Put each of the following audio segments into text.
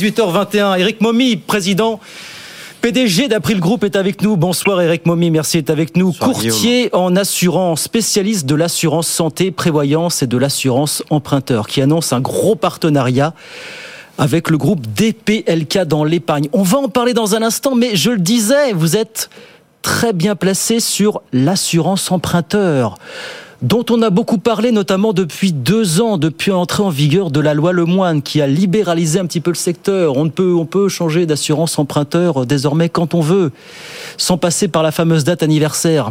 18h21, Eric Momy, président PDG d'April Group est avec nous. Bonsoir Eric Momy, merci d'être avec nous. Courtier en assurance, spécialiste de l'assurance santé, prévoyance et de l'assurance emprunteur, qui annonce un gros partenariat avec le groupe DPLK dans l'épargne. On va en parler dans un instant, mais je le disais, vous êtes très bien placé sur l'assurance emprunteur dont on a beaucoup parlé, notamment depuis deux ans, depuis l'entrée en vigueur de la loi Lemoine, qui a libéralisé un petit peu le secteur. On peut, on peut changer d'assurance emprunteur désormais quand on veut, sans passer par la fameuse date anniversaire.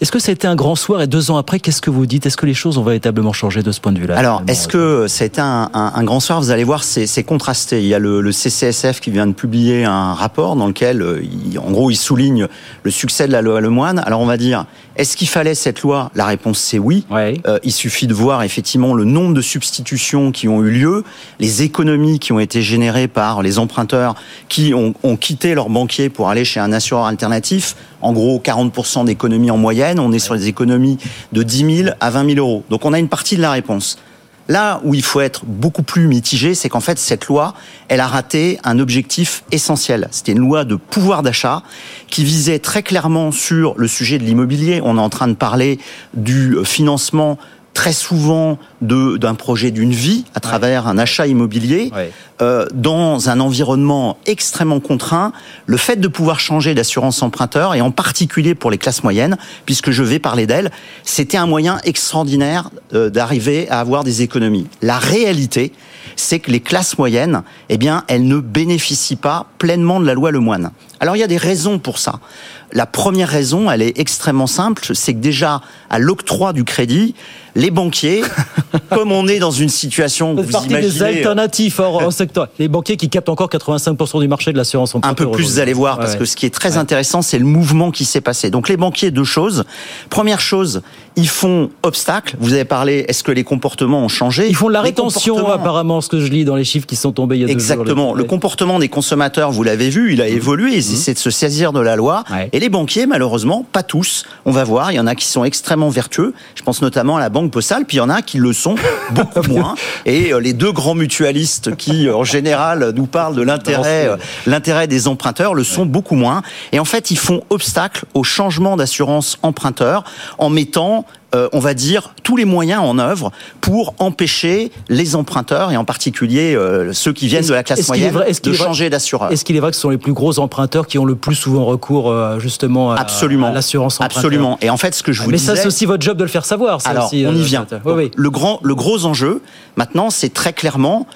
Est-ce que ça a été un grand soir et deux ans après, qu'est-ce que vous dites? Est-ce que les choses ont véritablement changé de ce point de vue-là? Alors, est-ce que ça a été un, un, grand soir? Vous allez voir, c'est contrasté. Il y a le, le, CCSF qui vient de publier un rapport dans lequel, euh, en gros, il souligne le succès de la loi Lemoine. Alors, on va dire, est-ce qu'il fallait cette loi? La réponse, c'est oui. Euh, il suffit de voir effectivement le nombre de substitutions qui ont eu lieu, les économies qui ont été générées par les emprunteurs qui ont, ont quitté leur banquier pour aller chez un assureur alternatif en gros 40% d'économies en moyenne. On est sur des économies de 10 000 à 20 000 euros. Donc on a une partie de la réponse. Là où il faut être beaucoup plus mitigé, c'est qu'en fait, cette loi, elle a raté un objectif essentiel. C'était une loi de pouvoir d'achat qui visait très clairement sur le sujet de l'immobilier. On est en train de parler du financement très souvent d'un projet d'une vie à travers un achat immobilier euh, dans un environnement extrêmement contraint. Le fait de pouvoir changer d'assurance emprunteur et en particulier pour les classes moyennes, puisque je vais parler d'elles, c'était un moyen extraordinaire euh, d'arriver à avoir des économies. La réalité, c'est que les classes moyennes, eh bien, elles ne bénéficient pas pleinement de la loi Lemoine. Alors il y a des raisons pour ça. La première raison, elle est extrêmement simple, c'est que déjà à l'octroi du crédit, les banquiers, comme on est dans une situation, vous, imaginez, des euh, alternatifs hors, secteur, les banquiers qui captent encore 85% du marché de l'assurance Un peu plus, vous allez voir, parce que ce qui est très intéressant, c'est le mouvement qui s'est passé. Donc les banquiers, deux choses. Première chose, ils font obstacle. Vous avez parlé, est-ce que les comportements ont changé? Ils font de la rétention, apparemment, ce que je lis dans les chiffres qui sont tombés il y a Exactement. deux jours. Le comportement des consommateurs, vous l'avez vu, il a mmh. évolué. Ils mmh. essaient de se saisir de la loi. Et les banquiers, malheureusement, pas tous. On va voir. Il y en a qui sont extrêmement vertueux. Je pense notamment à la Banque Postale. Puis il y en a qui le sont beaucoup moins. Et euh, les deux grands mutualistes qui, euh, en général, nous parlent de l'intérêt, euh, l'intérêt des emprunteurs, le sont beaucoup moins. Et en fait, ils font obstacle au changement d'assurance emprunteur en mettant euh, on va dire, tous les moyens en œuvre pour empêcher les emprunteurs, et en particulier euh, ceux qui viennent de la classe moyenne, de changer d'assureur. Est-ce qu'il est vrai que ce sont les plus gros emprunteurs qui ont le plus souvent recours euh, justement à, Absolument. l'assurance emprunteur Absolument. Et en fait, ce que je vous Mais disais... ça, c'est aussi votre job de le faire savoir. alors, aussi, on y vient. Le, grand, le gros enjeu, maintenant, c'est très clairement,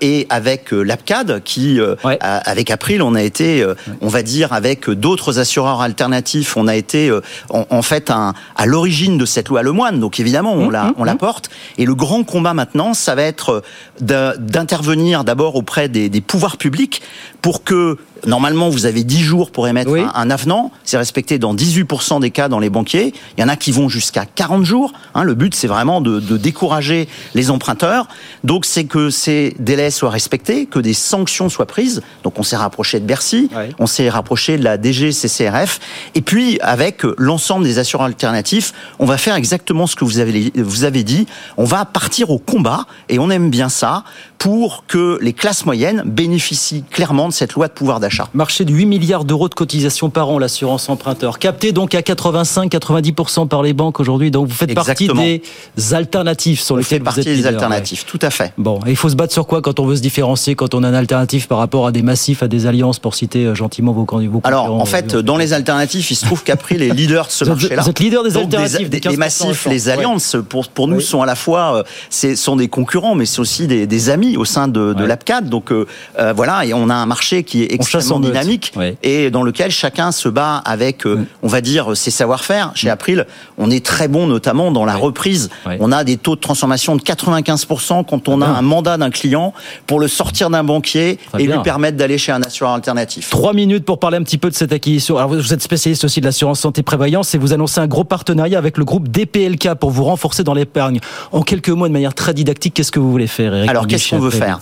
et avec l'APCAD, qui, avec April, on a été, on va dire, avec d'autres assureurs alternatifs, on a été, en, fait, un, à l'origine de cette loi le moine. Donc évidemment, on, mmh, la, mmh, la mmh. porte. Et le grand combat maintenant, ça va être d'intervenir d'abord auprès des, des pouvoirs publics pour que Normalement, vous avez 10 jours pour émettre un, avenant. C'est respecté dans 18% des cas dans les banquiers. Il y en a qui vont jusqu'à 40 jours. Hein, le but, c'est vraiment de, de, décourager les emprunteurs. Donc, c'est que ces délais soient respectés, que des sanctions soient prises. Donc, on s'est rapproché de Bercy, on s'est rapproché de la DGCCRF. Et puis, avec l'ensemble des assureurs alternatifs, on va faire exactement ce que vous avez, vous avez dit. On va partir au combat, et on aime bien ça, pour que les classes moyennes bénéficient clairement de cette loi de pouvoir d'achat. Marché de 8 milliards d'euros de cotisation par an, l'assurance emprunteur. Capté donc à 85-90% par les banques aujourd'hui. Donc vous faites partie des alternatives sur lesquelles vous partie des alternatives, tout à fait. Bon, il faut se battre sur quoi quand on veut se différencier, quand on a une alternative par rapport à des massifs, à des alliances, pour citer euh, gentiment vos, candidats Alors, en fait, dans les alternatives, il se trouve qu'April est leader de ce marché-là. Vous êtes leader des alternatives. Des, les massifs, les alliances, pour, pour nous, sont à la fois euh, sont des concurrents, mais c'est aussi des, des, amis au sein de, de l'APCAD. Donc euh, voilà, et on a un marché qui est extrêmement dynamique et dans lequel chacun se bat avec, euh, on va dire, ses savoir-faire. Chez April, on est très bon notamment dans la reprise. On a des taux de transformation de 95% quand on a un mandat d'un client pour le sortir d'un banquier et lui permettre d'aller chez un assureur alternatif. Trois minutes pour parler un petit peu de cette acquisition. Alors vous êtes spécialiste aussi de l'assurance santé prévoyance et vous annoncez un gros partenariat avec le groupe DPLK pour vous renforcer dans l'épargne. En quelques mots, de manière très didactique, qu'est-ce que vous voulez faire Eric Alors qu'est-ce qu'on veut faire.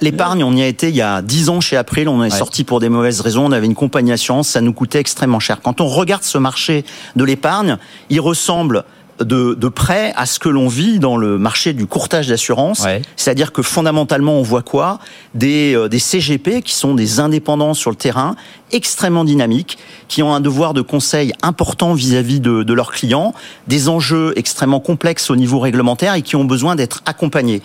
L'épargne, on y a été il y a dix ans chez April, on est sorti pour des mauvaises raisons. On avait une compagnie assurance, ça nous coûtait extrêmement cher. Quand on regarde ce marché de l'épargne, il ressemble de, de près à ce que l'on vit dans le marché du courtage d'assurance. C'est-à-dire que fondamentalement, on voit quoi? Des, euh, des CGP qui sont des indépendants sur le terrain, extrêmement dynamiques, qui ont un devoir de conseil important vis-à-vis de, de leurs clients, des enjeux extrêmement complexes au niveau réglementaire et qui ont besoin d'être accompagnés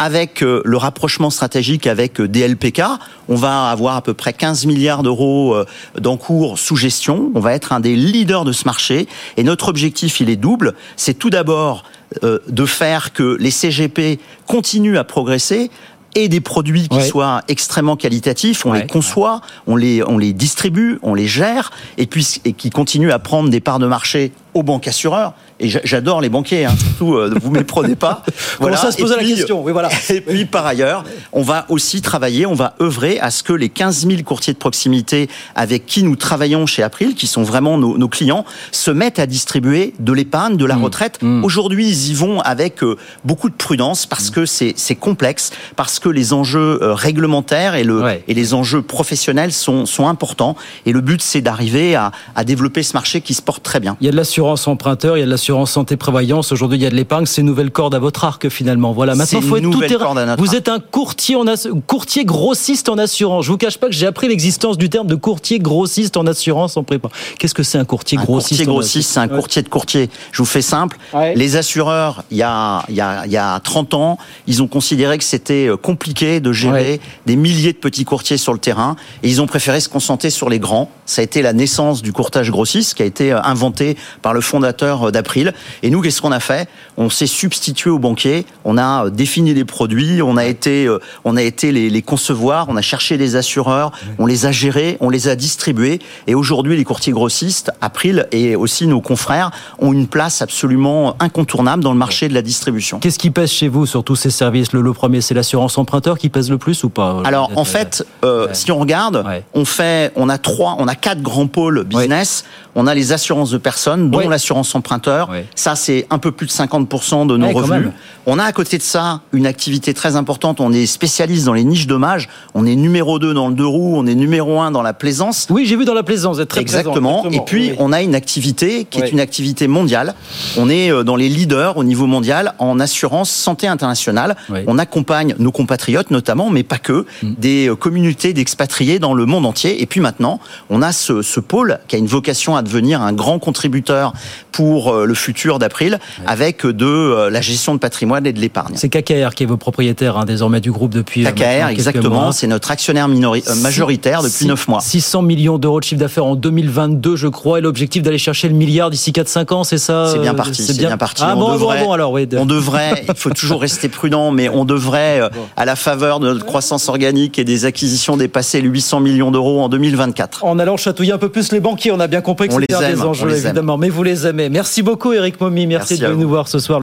avec euh, le rapprochement stratégique avec euh, DLPK, on va avoir à peu près 15 milliards d'euros euh, d'encours sous gestion. On va être un des leaders de ce marché. Et notre objectif, il est double. C'est tout d'abord de faire que les CGP continuent à progresser et des produits qui soient extrêmement qualitatifs, on les conçoit, on les on les distribue, on les gère et puis et qui continuent à prendre des parts de marché aux banques assureurs. Et j'adore les banquiers, hein, surtout, euh, vous méprenez pas. voilà. ça se pose la question. Oui, voilà. Et puis, par ailleurs, on va aussi travailler, on va œuvrer à ce que les 15 000 courtiers de proximité avec qui nous travaillons chez April, qui sont vraiment nos, nos clients, se mettent à distribuer de l'épargne, de la mmh. retraite. Mmh. Aujourd'hui, ils y vont avec euh, beaucoup de prudence parce mmh. que c'est complexe, parce que les enjeux euh, réglementaires et, le, et les enjeux professionnels sont, sont importants. Et le but, c'est d'arriver à, à développer ce marché qui se porte très bien. Il y a de l'assurance emprunteur, il y a de l'assurance santé prévoyance. Aujourd'hui, il y a de l'épargne. C'est une nouvelle corde à votre arc finalement. Voilà. Maintenant, faut être tout terrain. Vous êtes un courtier en courtier grossiste en assurance. Je vous cache pas que j'ai appris l'existence du terme de courtier grossiste en assurance en prépa. Qu'est-ce que c'est un courtier grossiste Courtier grossiste, c'est un courtier de courtier. Je vous fais simple. Les assureurs, il y a il y a il y a 30 ans, ils ont considéré que c'était euh, compliqué de gérer des milliers de petits courtiers sur le terrain et ils ont préféré se concentrer sur les grands. Ça a été la naissance du courtage grossiste qui a été euh, inventé par le fondateur euh, d'April. Et nous, qu'est-ce qu'on a fait? On s'est substitué aux banquiers, on a euh, défini des produits, on a été, euh, on a été les, les concevoir, on a cherché des assureurs, on les a gérés, on les a distribués. Et aujourd'hui, les courtiers grossistes, April et aussi nos confrères, ont une place absolument incontournable dans le marché de la distribution. Qu'est-ce qui pèse chez vous sur tous ces services? Le, premier, c'est l'assurance emprunteur qui pèse le plus ou pas Alors, en fait, si on regarde, on fait, on a trois, on a quatre grands pôles business. On a les assurances de personnes, dont l'assurance emprunteur. Ça, c'est un peu plus de 50% de nos revenus. On a à côté de ça une activité très importante. On est spécialiste dans les niches dommages. On est numéro 2 dans le deux roues. On est numéro 1 dans la plaisance. Oui, j'ai vu dans la plaisance. Vous êtes très exactement. Et puis, on a une activité qui est une activité mondiale. On est euh, dans les leaders au niveau mondial en assurance santé internationale. On accompagne nos compatriotes notamment, mais pas que, mm. des euh, communautés d'expatriés dans le monde entier. Et puis maintenant, on a ce, ce pôle qui a une vocation à devenir un grand contributeur pour euh, le futur d'April avec de euh, la gestion de patrimoine et de l'épargne. C'est KKR qui est vos propriétaires hein, désormais du groupe depuis euh, KKR, exactement. C'est notre actionnaire majoritaire depuis 9 mois. 600 millions d'euros de chiffre d'affaires en 2022, je crois, et l'objectif d'aller chercher le milliard d'ici 4-5 ans, c'est ça C'est bien parti. C'est bien... parti. Ah, on devrait, alors, oui, on devrait, il faut toujours rester prudent, mais on devrait, à la faveur de notre croissance organique et des acquisitions, dépasser les 800 millions d'euros en 2024. En allant chatouiller un peu plus les banquiers, on a bien compris que c'était des enjeux, évidemment, mais vous les aimez. Merci beaucoup, Eric Momi. Merci, de nous voir ce soir.